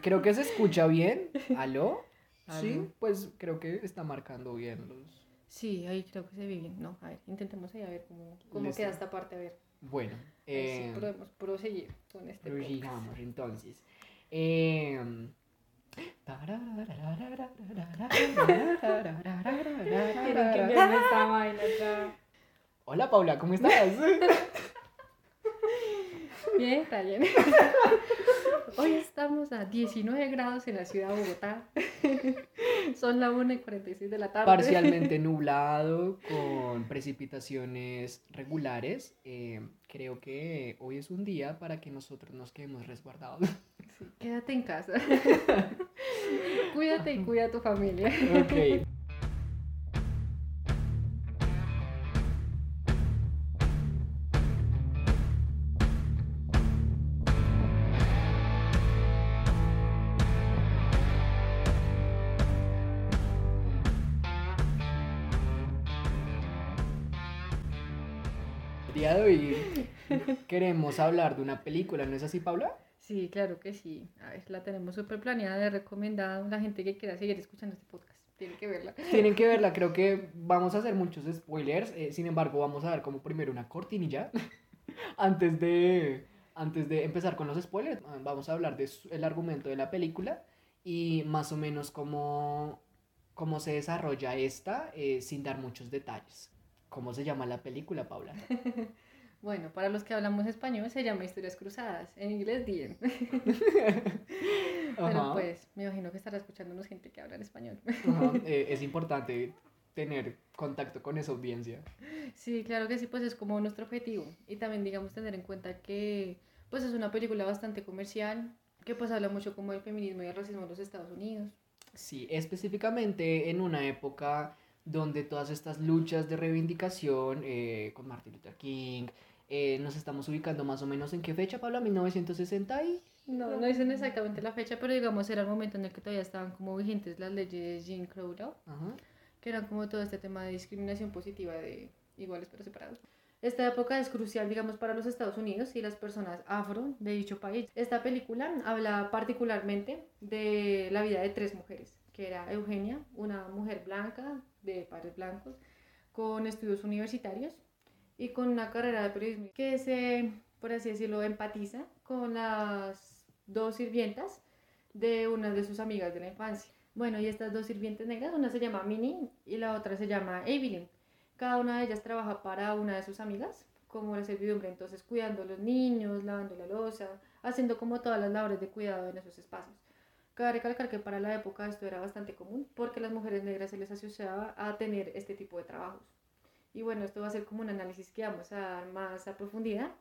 Creo que se escucha bien. ¿Aló? Sí, pues creo que está marcando bien los... Sí, ahí creo que se ve bien. No, a ver, intentemos ahí a ver cómo, cómo Listo. queda esta parte. A ver, Bueno, eh, si podemos proseguir con este prosigamos entonces. Eh, ya. Hola Paula, ¿cómo estás? Bien, está bien. Hoy estamos a 19 grados en la ciudad de Bogotá. Son las 1 y 46 de la tarde. Parcialmente nublado, con precipitaciones regulares. Eh, creo que hoy es un día para que nosotros nos quedemos resguardados. Sí, quédate en casa. Cuídate y cuida a tu familia. Ok. Día de hoy queremos hablar de una película, ¿no es así, Paula? Sí, claro que sí. A ver, la tenemos súper planeada de recomendada. La gente que quiera seguir escuchando este podcast tiene que verla. Tienen que verla, creo que vamos a hacer muchos spoilers, eh, sin embargo vamos a dar como primero una cortinilla antes de, antes de empezar con los spoilers, ah, vamos a hablar del argumento de la película y más o menos cómo, cómo se desarrolla esta eh, sin dar muchos detalles. ¿Cómo se llama la película, Paula? Bueno, para los que hablamos español se llama Historias Cruzadas. En inglés, Dien. Pero pues, me imagino que estará escuchándonos gente que habla en español. eh, es importante tener contacto con esa audiencia. Sí, claro que sí, pues es como nuestro objetivo. Y también, digamos, tener en cuenta que pues es una película bastante comercial, que pues habla mucho como del feminismo y el racismo en los Estados Unidos. Sí, específicamente en una época donde todas estas luchas de reivindicación eh, con Martin Luther King, eh, nos estamos ubicando más o menos en qué fecha, Pablo, 1960 y... No, no dicen exactamente la fecha, pero digamos era el momento en el que todavía estaban como vigentes las leyes Jim Crow, ¿no? Ajá. que eran como todo este tema de discriminación positiva de iguales pero separados. Esta época es crucial, digamos, para los Estados Unidos y las personas afro de dicho país. Esta película habla particularmente de la vida de tres mujeres, que era Eugenia, una mujer blanca de padres blancos, con estudios universitarios y con una carrera de periodismo que se, por así decirlo, empatiza con las dos sirvientas de una de sus amigas de la infancia. Bueno, y estas dos sirvientes negras, una se llama Minnie y la otra se llama Evelyn. Cada una de ellas trabaja para una de sus amigas, como la servidumbre, entonces cuidando a los niños, lavando la losa, haciendo como todas las labores de cuidado en esos espacios. Cabe recalcar que para la época esto era bastante común porque las mujeres negras se les asociaba a tener este tipo de trabajos. Y bueno, esto va a ser como un análisis que vamos a dar más a profundidad.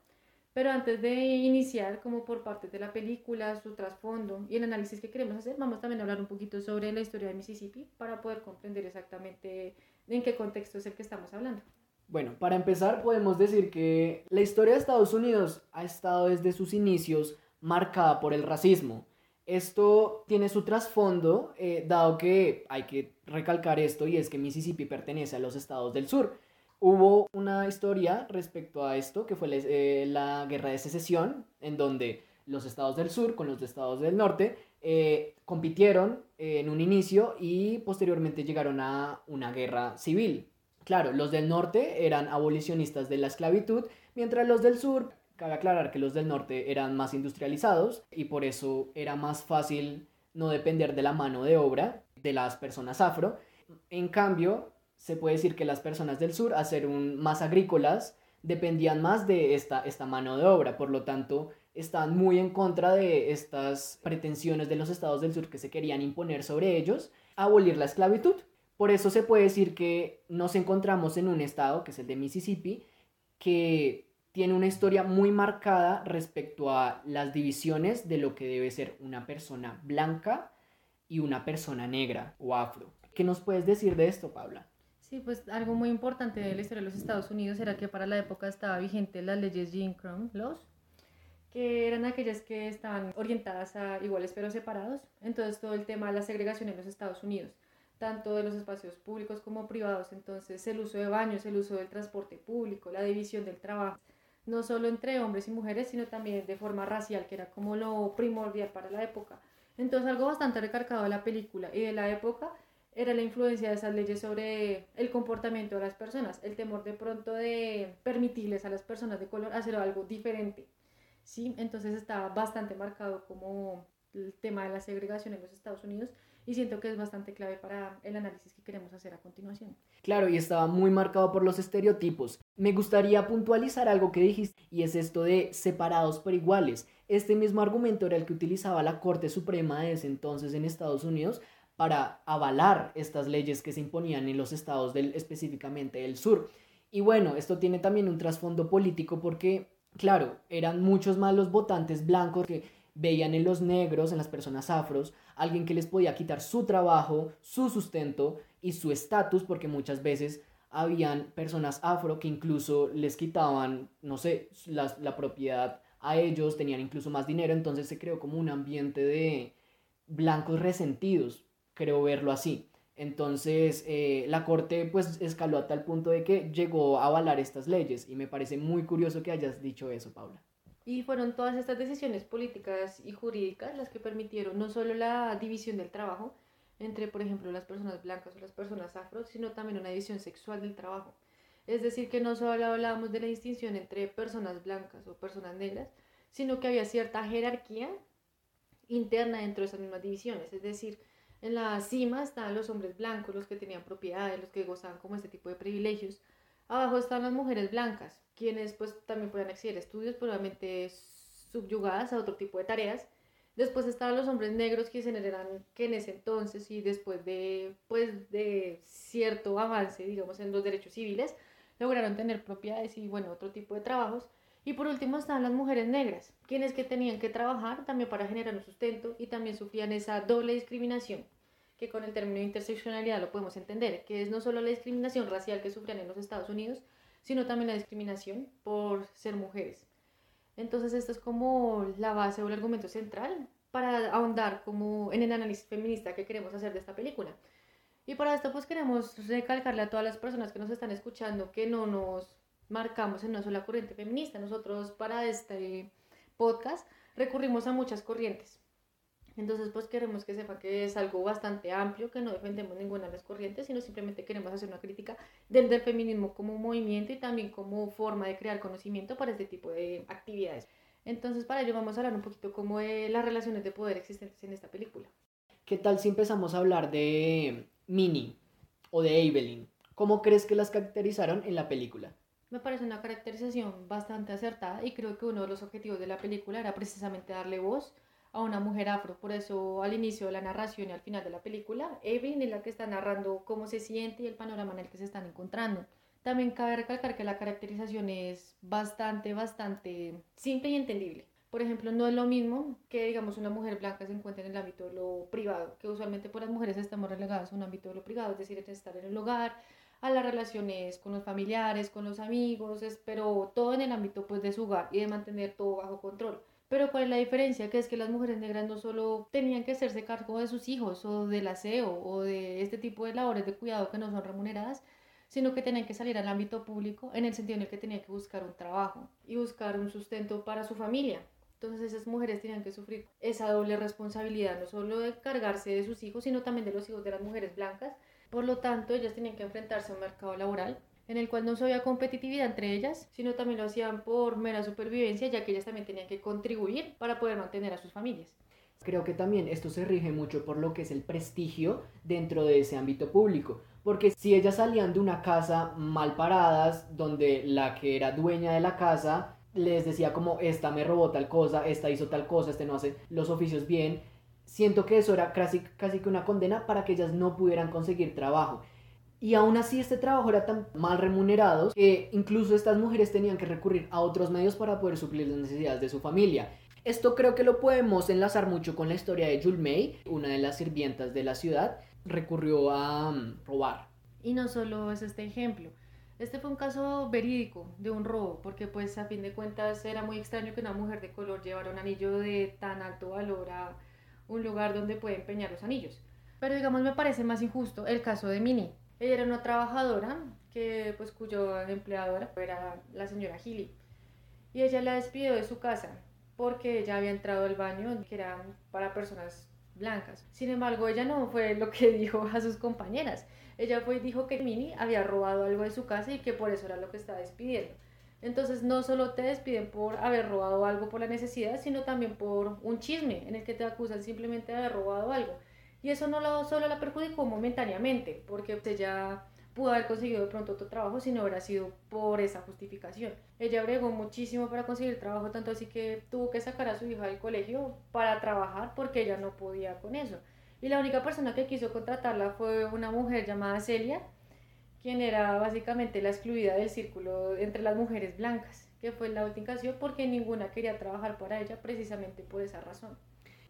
Pero antes de iniciar, como por parte de la película, su trasfondo y el análisis que queremos hacer, vamos también a hablar un poquito sobre la historia de Mississippi para poder comprender exactamente en qué contexto es el que estamos hablando. Bueno, para empezar podemos decir que la historia de Estados Unidos ha estado desde sus inicios marcada por el racismo. Esto tiene su trasfondo, eh, dado que hay que recalcar esto, y es que Mississippi pertenece a los estados del sur. Hubo una historia respecto a esto, que fue la, eh, guerra de secesión, en donde los estados del sur con los estados del norte eh, compitieron en un inicio y posteriormente llegaron a una guerra civil. Claro, los del norte eran abolicionistas de la esclavitud, mientras los del sur, cabe aclarar que los del norte eran más industrializados y por eso era más fácil no depender de la mano de obra de las personas afro. En cambio, se puede decir que las personas del sur, a ser más agrícolas, dependían más de esta, esta mano de obra, por lo tanto, están muy en contra de estas pretensiones de los estados del sur que se querían imponer sobre ellos, abolir la esclavitud. Por eso se puede decir que nos encontramos en un estado, que es el de Mississippi, que tiene una historia muy marcada respecto a las divisiones de lo que debe ser una persona blanca y una persona negra o afro. ¿Qué nos puedes decir de esto, Paula? Sí, pues algo muy importante de la historia de los Estados Unidos era que para la época estaba vigente las leyes Jim Crow Laws, que eran aquellas que estaban orientadas a iguales pero separados. Entonces todo el tema de la segregación en los Estados Unidos, tanto de los espacios públicos como privados, entonces el uso de baños, el uso del transporte público, la división del trabajo, no solo entre hombres y mujeres, sino también de forma racial, que era como lo primordial para la época. Entonces algo bastante recargado de la película y de la época era la influencia de esas leyes sobre el comportamiento de las personas, el temor de pronto de permitirles a las personas de color hacer algo diferente. ¿sí? Entonces estaba bastante marcado como el tema de la segregación en los Estados Unidos y siento que es bastante clave para el análisis que queremos hacer a continuación. Claro, y estaba muy marcado por los estereotipos. Me gustaría puntualizar algo que dijiste y es esto de separados por iguales. Este mismo argumento era el que utilizaba la Corte Suprema de ese entonces en Estados Unidos para avalar estas leyes que se imponían en los estados específicamente del sur. Y bueno, esto tiene también un trasfondo político porque, claro, eran muchos más los votantes blancos que veían en los negros, en las personas afros, alguien que les podía quitar su trabajo, su sustento y su estatus, porque muchas veces habían personas afro que incluso les quitaban, no sé, la, la, propiedad a ellos, tenían incluso más dinero, entonces se creó como un ambiente de blancos resentidos, creo verlo así. Entonces eh, la corte pues escaló a tal punto de que llegó a avalar estas leyes y me parece muy curioso que hayas dicho eso, Paula. Y fueron todas estas decisiones políticas y jurídicas las que permitieron no solo la división del trabajo entre, por ejemplo, las personas blancas o las personas afro, sino también una división sexual del trabajo. Es decir, que no solo hablábamos de la distinción entre personas blancas o personas negras, sino que había cierta jerarquía interna dentro de esas mismas divisiones. Es decir, en la cima estaban los hombres blancos, los que tenían propiedades, los que gozaban como este tipo de privilegios. Abajo están las mujeres blancas, quienes pues también pueden acceder a estudios, probablemente subyugadas a otro tipo de tareas. Después estaban los hombres negros que se eran que en ese entonces y después de pues de cierto avance, digamos, en los derechos civiles, lograron tener propiedades y bueno, otro tipo de trabajos. Y por último estaban las mujeres negras, quienes que tenían que trabajar también para generar un sustento y también sufrían esa doble discriminación, que con el término interseccionalidad lo podemos entender, que es no solo la discriminación racial que sufrían en los Estados Unidos, sino también la discriminación por ser mujeres. Entonces esto es como la base o el argumento central para ahondar como en el análisis feminista que queremos hacer de esta película. Y para esto pues queremos recalcarle a todas las personas que nos están escuchando que no nos marcamos en una sola corriente feminista. Nosotros para este podcast recurrimos a muchas corrientes. Entonces, pues queremos que sepa que es algo bastante amplio, que no defendemos ninguna de las corrientes, sino simplemente queremos hacer una crítica del, del feminismo como movimiento y también como forma de crear conocimiento para este tipo de actividades. Entonces, para ello vamos a hablar un poquito como de las relaciones de poder existentes en esta película. ¿Qué tal si empezamos a hablar de Minnie o de Evelyn? ¿Cómo crees que las caracterizaron en la película? Me parece una caracterización bastante acertada y creo que uno de los objetivos de la película era precisamente darle voz a una mujer afro. Por eso al inicio de la narración y al final de la película, Evelyn es la que está narrando cómo se siente y el panorama en el que se están encontrando. También cabe recalcar que la caracterización es bastante, bastante simple y entendible. Por ejemplo, no es lo mismo que, digamos, una mujer blanca se encuentre en el ámbito de lo privado, que usualmente por las mujeres estamos relegadas a un ámbito de lo privado, es decir, es estar en el hogar, a las relaciones con los familiares, con los amigos, pero todo en el ámbito pues de su hogar y de mantener todo bajo control. Pero ¿cuál es la diferencia? Que es que las mujeres negras no solo tenían que hacerse cargo de sus hijos o del aseo o de este tipo de labores de cuidado que no son remuneradas, sino que tenían que salir al ámbito público en el sentido en el que tenían que buscar un trabajo y buscar un sustento para su familia. Entonces esas mujeres tenían que sufrir esa doble responsabilidad, no solo de cargarse de sus hijos, sino también de los hijos de las mujeres blancas. Por lo tanto, ellas tenían que enfrentarse a un mercado laboral en el cual no se había competitividad entre ellas, sino también lo hacían por mera supervivencia, ya que ellas también tenían que contribuir para poder mantener a sus familias. Creo que también esto se rige mucho por lo que es el prestigio dentro de ese ámbito público. Porque si ellas salían de una casa mal paradas, donde la que era dueña de la casa les decía como esta me robó tal cosa, esta hizo tal cosa, este no hace los oficios bien, siento que eso era casi, casi que una condena para que ellas no pudieran conseguir trabajo. Y aún así este trabajo era tan mal remunerado que incluso estas mujeres tenían que recurrir a otros medios para poder suplir las necesidades de su familia. Esto creo que lo podemos enlazar mucho con la historia de Jules May, una de las sirvientas de la ciudad, recurrió a mm, robar. Y no solo es este ejemplo. Este fue un caso verídico de un robo, porque pues a fin de cuentas era muy extraño que una mujer de color llevara un anillo de tan alto valor a un lugar donde puede empeñar los anillos. Pero digamos me parece más injusto el caso de Minnie ella era una trabajadora que, pues, cuyo empleadora era la señora Gilly. Y ella la despidió de su casa porque ella había entrado al baño que era para personas blancas. Sin embargo, ella no fue lo que dijo a sus compañeras. Ella fue dijo que Minnie había robado algo de su casa y que por eso era lo que estaba despidiendo. Entonces no solo te despiden por haber robado algo por la necesidad, sino también por un chisme en el que te acusan simplemente de haber robado algo. Y eso no lo, solo la perjudicó momentáneamente, porque ella pudo haber conseguido de pronto otro trabajo si no hubiera sido por esa justificación. Ella bregó muchísimo para conseguir trabajo, tanto así que tuvo que sacar a su hija del colegio para trabajar porque ella no podía con eso. Y la única persona que quiso contratarla fue una mujer llamada Celia, quien era básicamente la excluida del círculo entre las mujeres blancas, que fue la última ocasión porque ninguna quería trabajar para ella precisamente por esa razón.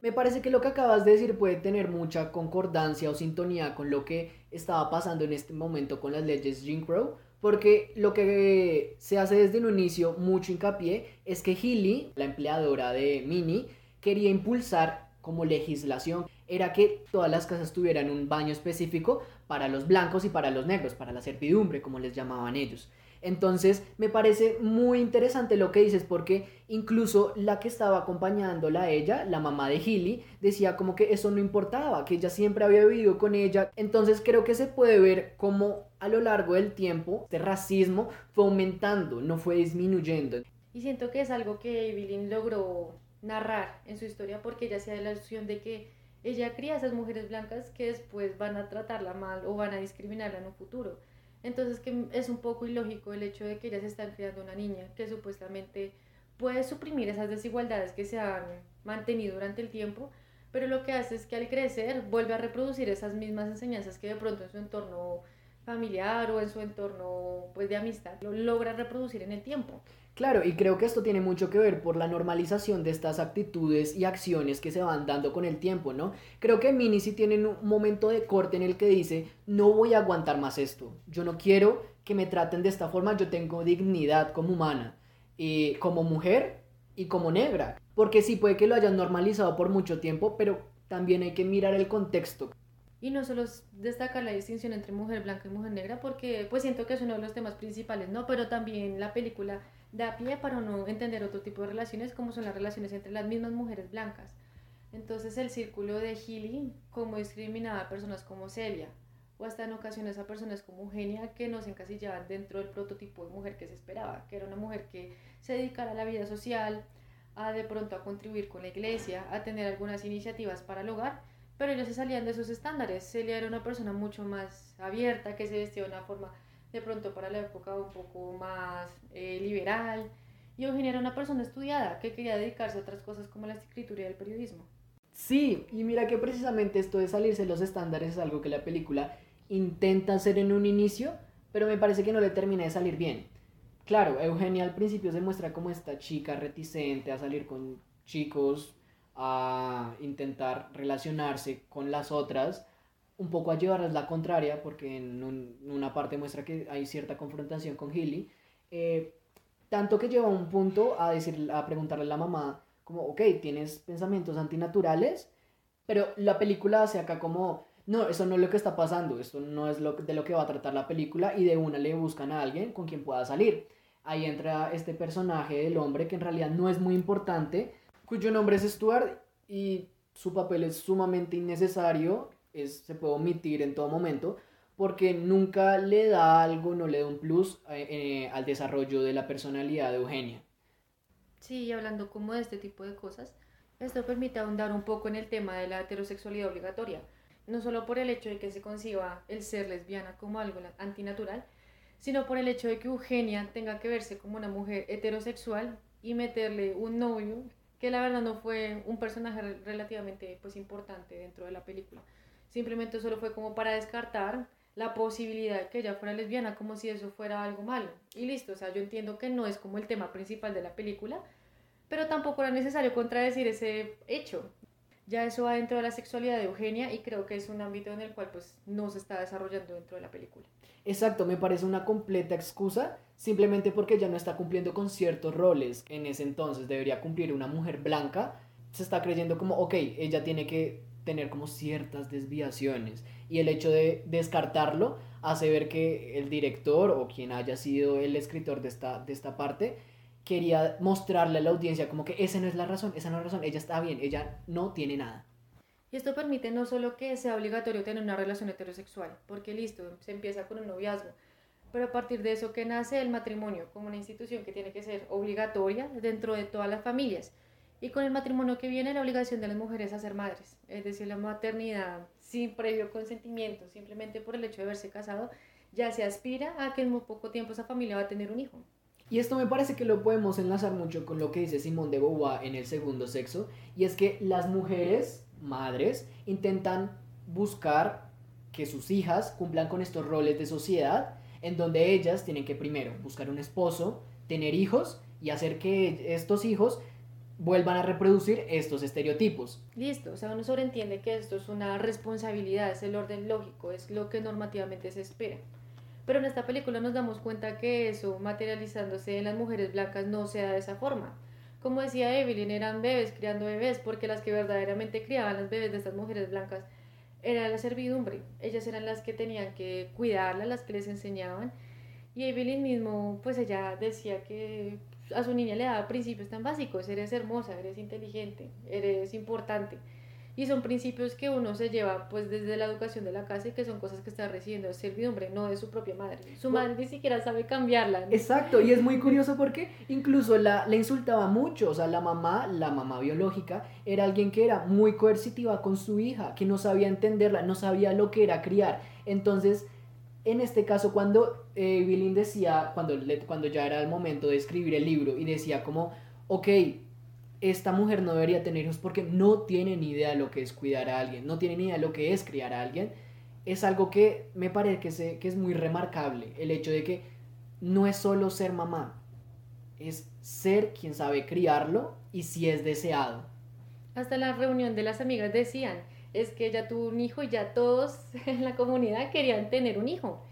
Me parece que lo que acabas de decir puede tener mucha concordancia o sintonía con lo que estaba pasando en este momento con las leyes Jim Crow, porque lo que se hace desde un inicio mucho hincapié es que Healy, la empleadora de Minnie, quería impulsar como legislación era que todas las casas tuvieran un baño específico para los blancos y para los negros, para la servidumbre, como les llamaban ellos. Entonces, me parece muy interesante lo que dices, porque incluso la que estaba acompañándola a ella, la mamá de Hilly, decía como que eso no importaba, que ella siempre había vivido con ella. Entonces, creo que se puede ver como a lo largo del tiempo este racismo fue aumentando, no fue disminuyendo. Y siento que es algo que Evelyn logró narrar en su historia porque ella da la ilusión de que ella cría a esas mujeres blancas que después van a tratarla mal o van a discriminarla en un futuro. Entonces que es un poco ilógico el hecho de que ellas están criando una niña que supuestamente puede suprimir esas desigualdades que se han mantenido durante el tiempo, pero lo que hace es que al crecer vuelve a reproducir esas mismas enseñanzas que de pronto en su entorno familiar o en su entorno pues de amistad lo logra reproducir en el tiempo. Claro, y creo que esto tiene mucho que ver por la normalización de estas actitudes y acciones que se van dando con el tiempo, ¿no? Creo que Minnie sí tiene un momento de corte en el que dice, no voy a aguantar más esto, yo no quiero que me traten de esta forma, yo tengo dignidad como humana, y como mujer y como negra, porque sí puede que lo hayan normalizado por mucho tiempo, pero también hay que mirar el contexto. Y no solo destacar la distinción entre mujer blanca y mujer negra, porque pues siento que es uno de los temas principales, ¿no? Pero también la película da pie para no entender otro tipo de relaciones como son las relaciones entre las mismas mujeres blancas. Entonces el círculo de Healy, como discriminaba a personas como Celia, o hasta en ocasiones a personas como Eugenia que no se encasillaban dentro del prototipo de mujer que se esperaba, que era una mujer que se dedicara a la vida social, a de pronto a contribuir con la iglesia, a tener algunas iniciativas para el hogar, pero ellos se salían de esos estándares. Celia era una persona mucho más abierta, que se vestía de una forma de pronto para la época un poco más eh, liberal. Y Eugenia era una persona estudiada que quería dedicarse a otras cosas como la escritura y el periodismo. Sí, y mira que precisamente esto de salirse de los estándares es algo que la película intenta hacer en un inicio, pero me parece que no le termina de salir bien. Claro, Eugenia al principio se muestra como esta chica reticente a salir con chicos, a intentar relacionarse con las otras, un poco a llevarles la contraria, porque en, una parte muestra que hay cierta confrontación con Hilly, eh, tanto que lleva a un punto a, decir, a preguntarle a la mamá, como, ok, tienes pensamientos antinaturales, pero la película hace acá como, no, eso no es lo que está pasando, esto no es lo, de lo que va a tratar la película, y de una le buscan a alguien con quien pueda salir. Ahí entra este personaje del hombre que en realidad no es muy importante, cuyo nombre es Stuart y su papel es sumamente innecesario se puede omitir en todo momento porque nunca le da algo, no le da un plus eh, eh, al desarrollo de la personalidad de Eugenia. Sí, hablando como de este tipo de cosas, esto permite ahondar un poco en el tema de la heterosexualidad obligatoria, no solo por el hecho de que se conciba el ser lesbiana como algo antinatural, sino por el hecho de que Eugenia tenga que verse como una mujer heterosexual y meterle un novio que la verdad no fue un personaje relativamente pues importante dentro de la película simplemente solo fue como para descartar la posibilidad de que ella fuera lesbiana, como si eso fuera algo malo. Y listo, o sea, yo entiendo que no es como el tema principal de la película, pero tampoco era necesario contradecir ese hecho. Ya eso va dentro de la sexualidad de Eugenia y creo que es un ámbito en el cual pues no se está desarrollando dentro de la película. Exacto, me parece una completa excusa simplemente porque ella no está cumpliendo con ciertos roles en ese entonces debería cumplir una mujer blanca. Se está creyendo como, ok, ella tiene que tener como ciertas desviaciones y el hecho de descartarlo hace ver que el director o quien haya sido el escritor de esta, de esta parte quería mostrarle a la audiencia como que esa no es la razón, esa no es la razón, ella está bien, ella no tiene nada. Y esto permite no solo que sea obligatorio tener una relación heterosexual, porque listo, se empieza con un noviazgo, pero a partir de eso que nace el matrimonio como una institución que tiene que ser obligatoria dentro de todas las familias. Y con el matrimonio que viene la obligación de las mujeres a ser madres, es decir, la maternidad sin previo consentimiento, simplemente por el hecho de haberse casado, ya se aspira a que en muy poco tiempo esa familia va a tener un hijo. Y esto me parece que lo podemos enlazar mucho con lo que dice Simón de Beauvoir en el segundo sexo, y es que las mujeres, madres, intentan buscar que sus hijas cumplan con estos roles de sociedad, en donde ellas tienen que primero buscar un esposo, tener hijos y hacer que estos hijos vuelvan a reproducir estos estereotipos. Listo, o sea, uno sobreentiende que esto es una responsabilidad, es el orden lógico, es lo que normativamente se espera. Pero en esta película nos damos cuenta que eso, materializándose en las mujeres blancas, no se da de esa forma. Como decía Evelyn, eran bebés criando bebés, porque las que verdaderamente criaban las bebés de estas mujeres blancas era la servidumbre. Ellas eran las que tenían que cuidarlas, las que les enseñaban. Y Evelyn mismo, pues ella decía que a su niña le daba principios tan básicos, eres hermosa, eres inteligente, eres importante. Y son principios que uno se lleva pues desde la educación de la casa y que son cosas que está recibiendo de servidumbre, no de su propia madre. Su madre ni siquiera sabe cambiarla. Exacto, y es muy curioso porque incluso la, la insultaba mucho, o sea, la mamá, la mamá biológica, era alguien que era muy coercitiva con su hija, que no sabía entenderla, no sabía lo que era criar. Entonces, en este caso, cuando eh, decía, cuando, cuando ya era el momento de escribir el libro y decía como, ok, esta mujer no debería tener hijos porque no tiene ni idea de lo que es cuidar a alguien, no tiene ni idea de lo que es criar a alguien, es algo que me parece que, que es muy remarcable, el hecho de que no es solo ser mamá, es ser quien sabe criarlo y si es deseado. Hasta la reunión de las amigas decían, es que ella tuvo un hijo y ya todos en la comunidad querían tener un hijo.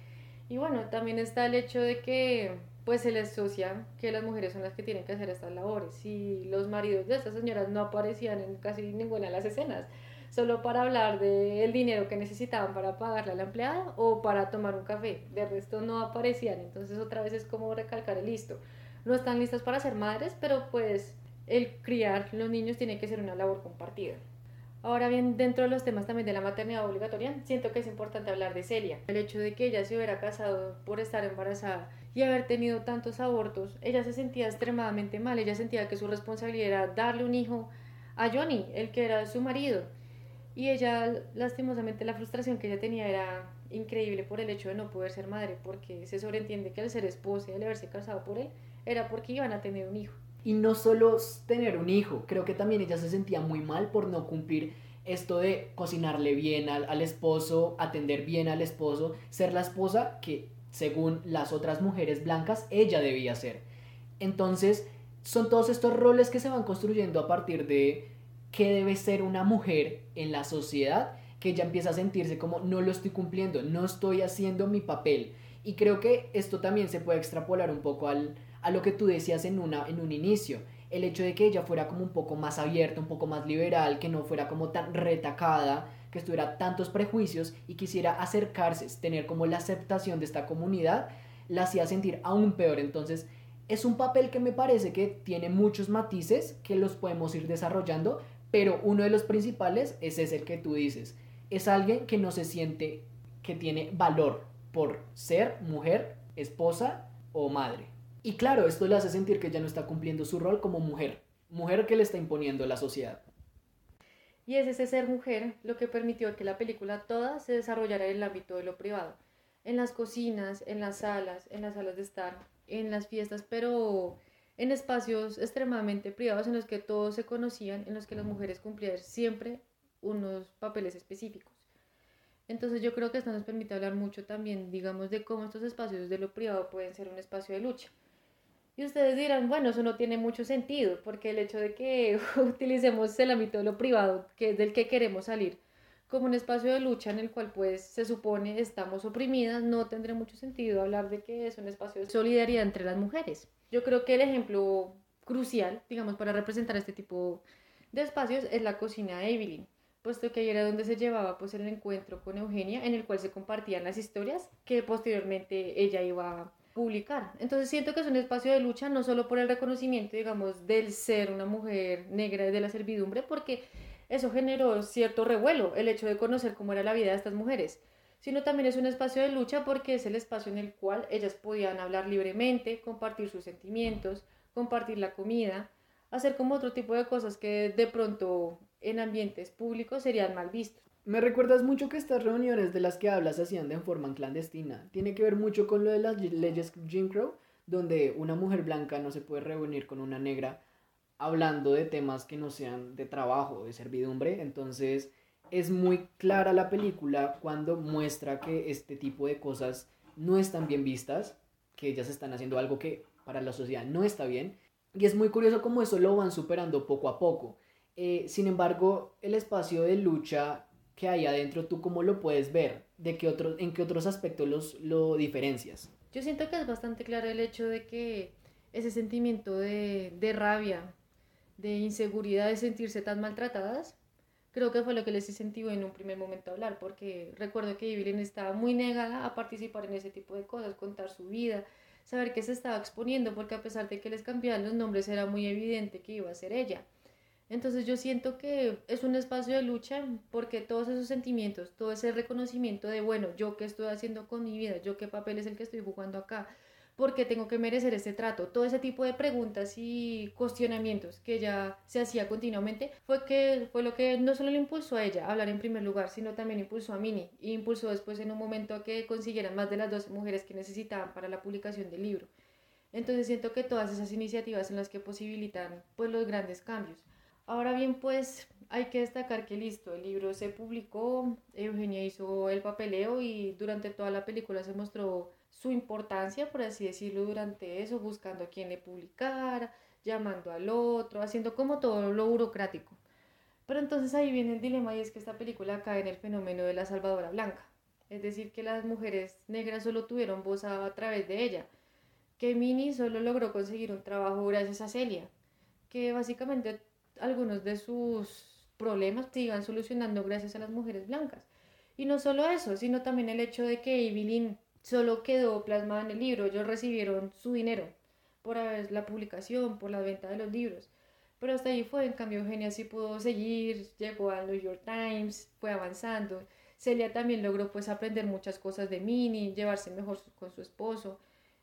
Y bueno, también está el hecho de que pues se les asocia que las mujeres son las que tienen que hacer estas labores y los maridos de estas señoras no aparecían en casi ninguna de las escenas, solo para hablar del dinero que necesitaban para pagarle a la empleada o para tomar un café, de resto no aparecían, entonces otra vez es como recalcar el listo, no están listas para ser madres, pero pues el criar los niños tiene que ser una labor compartida. Ahora bien, dentro de los temas también de la maternidad obligatoria, siento que es importante hablar de Celia. El hecho de que ella se hubiera casado por estar embarazada y haber tenido tantos abortos, ella se sentía extremadamente mal. Ella sentía que su responsabilidad era darle un hijo a Johnny, el que era su marido. Y ella, lastimosamente, la frustración que ella tenía era increíble por el hecho de no poder ser madre, porque se sobreentiende que al ser esposa y al haberse casado por él, era porque iban a tener un hijo. Y no solo tener un hijo, creo que también ella se sentía muy mal por no cumplir esto de cocinarle bien al, al, esposo, atender bien al esposo, ser la esposa que según las otras mujeres blancas ella debía ser. Entonces, son todos estos roles que se van construyendo a partir de qué debe ser una mujer en la sociedad, que ella empieza a sentirse como no lo estoy cumpliendo, no estoy haciendo mi papel. Y creo que esto también se puede extrapolar un poco al, a lo que tú decías en, una, en un inicio, el hecho de que ella fuera como un poco más abierta, un poco más liberal, que no fuera como tan retacada, que estuviera tantos prejuicios y quisiera acercarse, tener como la aceptación de esta comunidad, la hacía sentir aún peor. Entonces, es un papel que me parece que tiene muchos matices que los podemos ir desarrollando, pero uno de los principales es ese el que tú dices. Es alguien que no se siente que tiene valor por ser mujer, esposa o madre. Y claro, esto le hace sentir que ya no está cumpliendo su rol como mujer, mujer que le está imponiendo la sociedad. Y es ese ser mujer lo que permitió que la película toda se desarrollara en el ámbito de lo privado, en las cocinas, en las salas, en las salas de estar, en las fiestas, pero en espacios extremadamente privados en los que todos se conocían, en los que las mujeres cumplían siempre unos papeles específicos. Entonces yo creo que esto nos permite hablar mucho también, digamos, de cómo estos espacios de lo privado pueden ser un espacio de lucha. Y ustedes dirán, bueno, eso no tiene mucho sentido, porque el hecho de que utilicemos el ámbito de lo privado, que es del que queremos salir, como un espacio de lucha en el cual pues se supone estamos oprimidas, no tendría mucho sentido hablar de que es un espacio de solidaridad entre las mujeres. Yo creo que el ejemplo crucial, digamos, para representar este tipo de espacios es la cocina de Evelyn, puesto que ahí era donde se llevaba pues el encuentro con Eugenia, en el cual se compartían las historias que posteriormente ella iba publicar. Entonces siento que es un espacio de lucha no solo por el reconocimiento, digamos, del ser una mujer negra y de la servidumbre, porque eso generó cierto revuelo, el hecho de conocer cómo era la vida de estas mujeres, sino también es un espacio de lucha porque es el espacio en el cual ellas podían hablar libremente, compartir sus sentimientos, compartir la comida, hacer como otro tipo de cosas que de pronto en ambientes públicos serían mal vistos. Me recuerdas mucho que estas reuniones de las que hablas se hacían de forma clandestina. Tiene que ver mucho con lo de las leyes Jim Crow, donde una mujer blanca no se puede reunir con una negra hablando de temas que no sean de trabajo, de servidumbre. Entonces es muy clara la película cuando muestra que este tipo de cosas no están bien vistas, que ellas están haciendo algo que para la sociedad no está bien. Y es muy curioso cómo eso lo van superando poco a poco. Eh, sin embargo, el espacio de lucha que hay adentro, ¿tú cómo lo puedes ver? ¿De qué otro, ¿En qué otros aspectos los, lo diferencias? Yo siento que es bastante claro el hecho de que ese sentimiento de, de rabia, de inseguridad, de sentirse tan maltratadas, creo que fue lo que les incentivó en un primer momento a hablar, porque recuerdo que Evelyn estaba muy negada a participar en ese tipo de cosas, contar su vida, saber que se estaba exponiendo, porque a pesar de que les cambiaban los nombres, era muy evidente que iba a ser ella. Entonces yo siento que es un espacio de lucha porque todos esos sentimientos, todo ese reconocimiento de, bueno, yo qué estoy haciendo con mi vida, yo qué papel es el que estoy jugando acá, por qué tengo que merecer este trato, todo ese tipo de preguntas y cuestionamientos que ella se hacía continuamente, fue, que, fue lo que no solo le impulsó a ella a hablar en primer lugar, sino también impulsó a Mini y impulsó después en un momento a que consiguieran más de las 12 mujeres que necesitaban para la publicación del libro. Entonces siento que todas esas iniciativas son las que posibilitan pues los grandes cambios. Ahora bien, pues hay que destacar que listo, el libro se publicó, Eugenia hizo el papeleo y durante toda la película se mostró su importancia, por así decirlo, durante eso, buscando a quién le publicara, llamando al otro, haciendo como todo lo burocrático. Pero entonces ahí viene el dilema y es que esta película cae en el fenómeno de la salvadora blanca. Es decir, que las mujeres negras solo tuvieron voz a, través de ella, que Minnie solo logró conseguir un trabajo gracias a Celia, que básicamente algunos de sus problemas se iban solucionando gracias a las mujeres blancas. Y no solo eso, sino también el hecho de que Evelyn solo quedó plasmada en el libro. Ellos recibieron su dinero por la publicación, por la venta de los libros. Pero hasta ahí fue, en cambio Eugenia sí pudo seguir, llegó al New York Times, fue avanzando. Celia también logró pues aprender muchas cosas de Minnie, llevarse mejor con su esposo.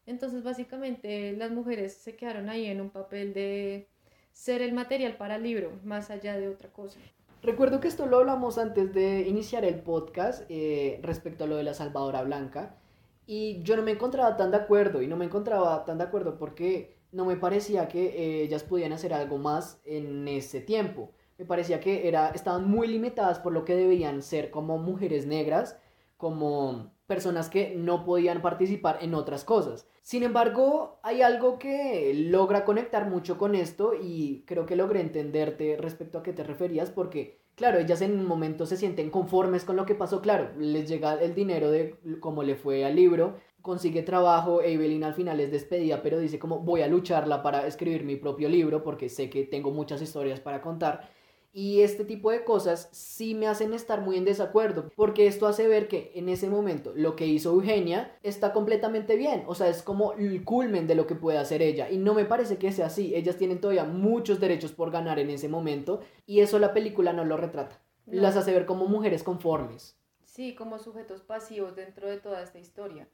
Entonces básicamente las mujeres se quedaron ahí en un papel de ser el material para el libro, más allá de otra cosa. Recuerdo que esto lo hablamos antes de iniciar el podcast eh, respecto a lo de la Salvadora Blanca y yo no me encontraba tan de acuerdo y no me encontraba tan de acuerdo porque no me parecía que eh, ellas podían hacer algo más en ese tiempo. Me parecía que era, estaban muy limitadas por lo que debían ser como mujeres negras, como personas que no podían participar en otras cosas. Sin embargo, hay algo que logra conectar mucho con esto y creo que logré entenderte respecto a qué te referías porque, claro, ellas en un momento se sienten conformes con lo que pasó, claro, les llega el dinero de cómo le fue al libro, consigue trabajo, Evelyn al final es despedida, pero dice como voy a lucharla para escribir mi propio libro porque sé que tengo muchas historias para contar y este tipo de cosas sí me hacen estar muy en desacuerdo, porque esto hace ver que en ese momento lo que hizo Eugenia está completamente bien, o sea, es como el culmen de lo que puede hacer ella, y no me parece que sea así, ellas tienen todavía muchos derechos por ganar en ese momento, y eso la película no lo retrata, las hace ver como mujeres conformes. Sí, como sujetos pasivos dentro de toda esta historia.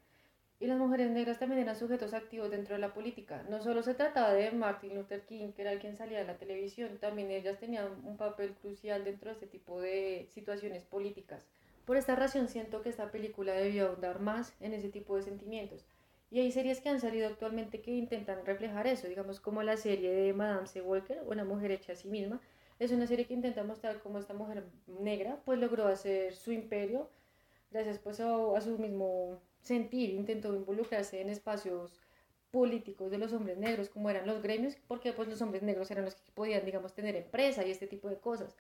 Y las mujeres negras también eran sujetos activos dentro de la política. No solo se trataba de Martin Luther King, que era quien salía de la televisión, también ellas tenían un papel crucial dentro de este tipo de situaciones políticas. Por esta razón siento que esta película debió ahondar más en ese tipo de sentimientos. Y hay series que han salido actualmente que intentan reflejar eso, digamos como la serie de Madame C. Walker, Una mujer hecha a sí misma. Es una serie que intenta mostrar cómo esta mujer negra pues logró hacer su imperio gracias pues a su mismo sentir, intentó involucrarse en espacios políticos de los hombres negros, como eran los gremios, porque pues los hombres negros eran los que podían, digamos, tener empresa y este tipo de cosas.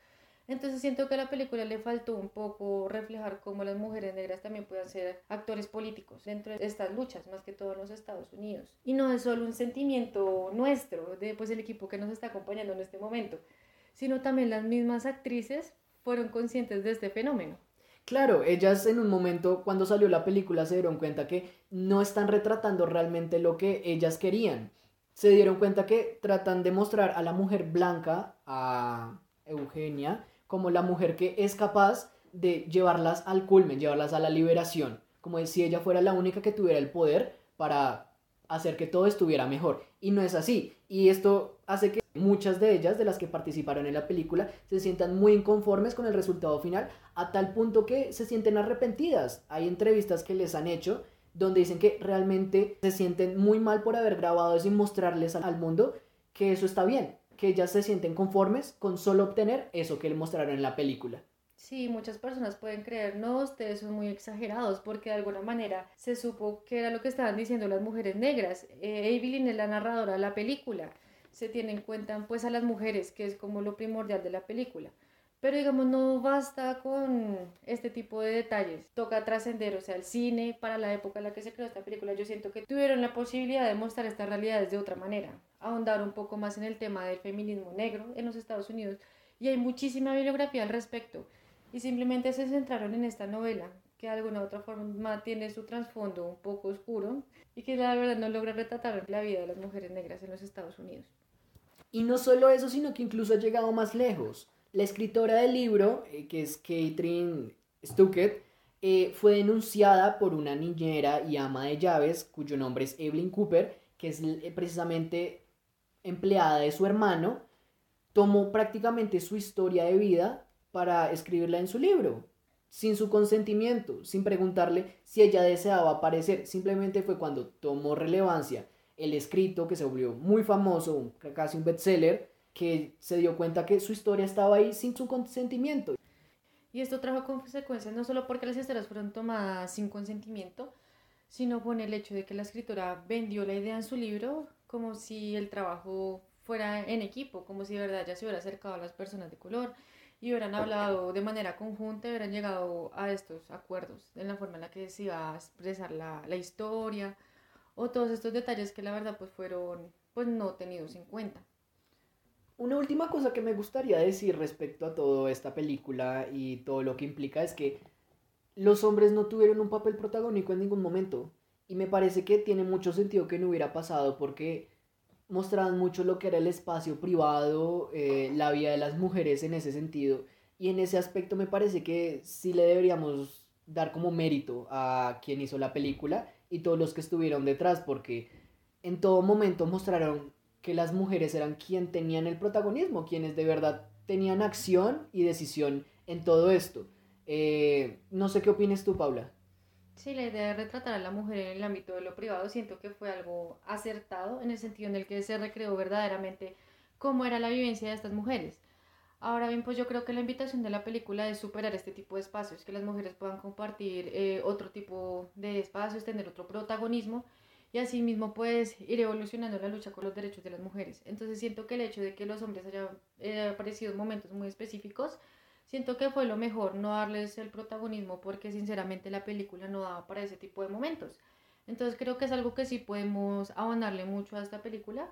Entonces siento que a la película le faltó un poco reflejar cómo las mujeres negras también pueden ser actores políticos dentro de estas luchas, más que todo en los Estados Unidos. Y no es solo un sentimiento nuestro, de pues el equipo que nos está acompañando en este momento, sino también las mismas actrices fueron conscientes de este fenómeno. Claro, ellas en un momento, cuando salió la película, se dieron cuenta que no están retratando realmente lo que ellas querían. Se dieron cuenta que tratan de mostrar a la mujer blanca, a Eugenia, como la mujer que es capaz de llevarlas al culmen, llevarlas a la liberación, como si ella fuera la única que tuviera el poder para hacer que todo estuviera mejor. Y no es así. Y esto hace que muchas de ellas, de las que participaron en la película, se sientan muy inconformes con el resultado final, a tal punto que se sienten arrepentidas. Hay entrevistas que les han hecho donde dicen que realmente se sienten muy mal por haber grabado eso y mostrarles al mundo que eso está bien, que ellas se sienten conformes con solo obtener eso que le mostraron en la película. Sí, muchas personas pueden creer, no, ustedes son muy exagerados, porque de alguna manera se supo que era lo que estaban diciendo las mujeres negras. Eh, Evelyn es la narradora de la película. Se tiene en cuenta pues a las mujeres, que es como lo primordial de la película. Pero digamos, no basta con este tipo de detalles. Toca trascender, o sea, el cine, para la época en la que se creó esta película, yo siento que tuvieron la posibilidad de mostrar estas realidades de otra manera. Ahondar un poco más en el tema del feminismo negro en los Estados Unidos. Y hay muchísima bibliografía al respecto y simplemente se centraron en esta novela, que de alguna u otra forma tiene su trasfondo un poco oscuro y que la verdad no logra retratar la vida de las mujeres negras en los Estados Unidos. Y no solo eso, sino que incluso ha llegado más lejos. La escritora del libro, eh, que es Catherine Stuckett, eh, fue denunciada por una niñera y ama de llaves, cuyo nombre es Evelyn Cooper, que es eh, precisamente empleada de su hermano, tomó prácticamente su historia de vida para escribirla en su libro, sin su consentimiento, sin preguntarle si ella deseaba aparecer. Simplemente fue cuando tomó relevancia el escrito que se volvió muy famoso, casi un bestseller, que se dio cuenta que su historia estaba ahí sin su consentimiento. Y esto trajo consecuencias no solo porque las historias fueron tomadas sin consentimiento, sino con el hecho de que la escritora vendió la idea en su libro como si el trabajo fuera en equipo, como si de verdad ya se hubiera acercado a las personas de color y hubieran hablado de manera conjunta, hubieran llegado a estos acuerdos en la forma en la que se iba a expresar la, la historia o todos estos detalles que la verdad pues fueron pues no tenidos en cuenta. Una última cosa que me gustaría decir respecto a toda esta película y todo lo que implica es que los hombres no tuvieron un papel protagónico en ningún momento. Y me parece que tiene mucho sentido que no hubiera pasado porque mostraban mucho lo que era el espacio privado, eh, la vida de las mujeres en ese sentido. Y en ese aspecto me parece que sí le deberíamos dar como mérito a quien hizo la película y todos los que estuvieron detrás, porque en todo momento mostraron que las mujeres eran quien tenían el protagonismo, quienes de verdad tenían acción y decisión en todo esto. Eh, no sé qué opinas tú, Paula. Sí, la idea de retratar a la mujer en el ámbito de lo privado siento que fue algo acertado en el sentido en el que se recreó verdaderamente cómo era la vivencia de estas mujeres. Ahora bien, pues yo creo que la invitación de la película es superar este tipo de espacios, que las mujeres puedan compartir eh, otro tipo de espacios, tener otro protagonismo y así mismo pues ir evolucionando la lucha con los derechos de las mujeres. Entonces siento que el hecho de que los hombres hayan eh, aparecido en momentos muy específicos siento que fue lo mejor no darles el protagonismo porque sinceramente la película no daba para ese tipo de momentos. Entonces creo que es algo que sí podemos abonarle mucho a esta película.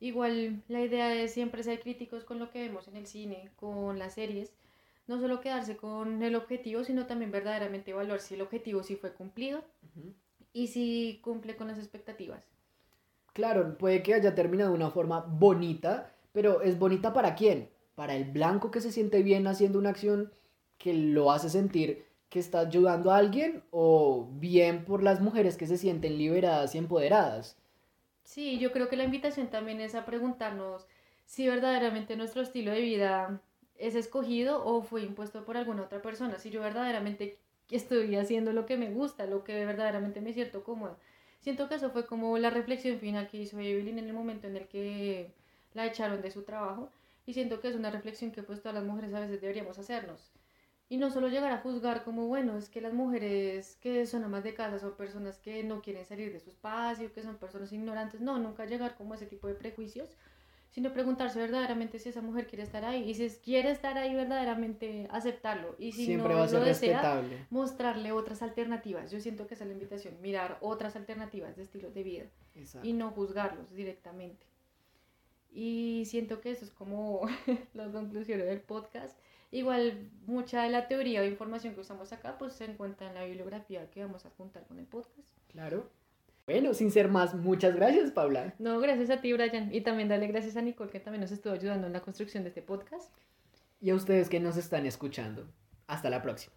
Igual la idea de siempre ser críticos con lo que vemos en el cine, con las series, no solo quedarse con el objetivo, sino también verdaderamente evaluar si el objetivo sí fue cumplido y si cumple con las expectativas. Claro, puede que haya terminado de una forma bonita, pero ¿es bonita para quién? para el blanco que se siente bien haciendo una acción que lo hace sentir que está ayudando a alguien o bien por las mujeres que se sienten liberadas y empoderadas. Sí, yo creo que la invitación también es a preguntarnos si verdaderamente nuestro estilo de vida es escogido o fue impuesto por alguna otra persona, si yo verdaderamente estoy haciendo lo que me gusta, lo que verdaderamente me siento cómoda. Siento que eso fue como la reflexión final que hizo Evelyn en el momento en el que la echaron de su trabajo y siento que es una reflexión que pues todas las mujeres a veces deberíamos hacernos. Y no solo llegar a juzgar como, bueno, es que las mujeres que son amas de casa son personas que no quieren salir de su espacio, que son personas ignorantes. No, nunca llegar como a ese tipo de prejuicios, sino preguntarse verdaderamente si esa mujer quiere estar ahí. Y si quiere estar ahí, verdaderamente aceptarlo. Y si Siempre no va a ser lo desea, mostrarle otras alternativas. Yo siento que esa es la invitación, mirar otras alternativas de estilo de vida Exacto. y no juzgarlos directamente. Y siento que eso es como las conclusiones del podcast. Igual mucha de la teoría o información que usamos acá pues se encuentra en la bibliografía que vamos a juntar con el podcast. Claro. Bueno, sin ser más, muchas gracias, Paula. No, gracias a ti, Brian. Y también darle gracias a Nicole que también nos estuvo ayudando en la construcción de este podcast. y a ustedes que nos están escuchando. Hasta la próxima.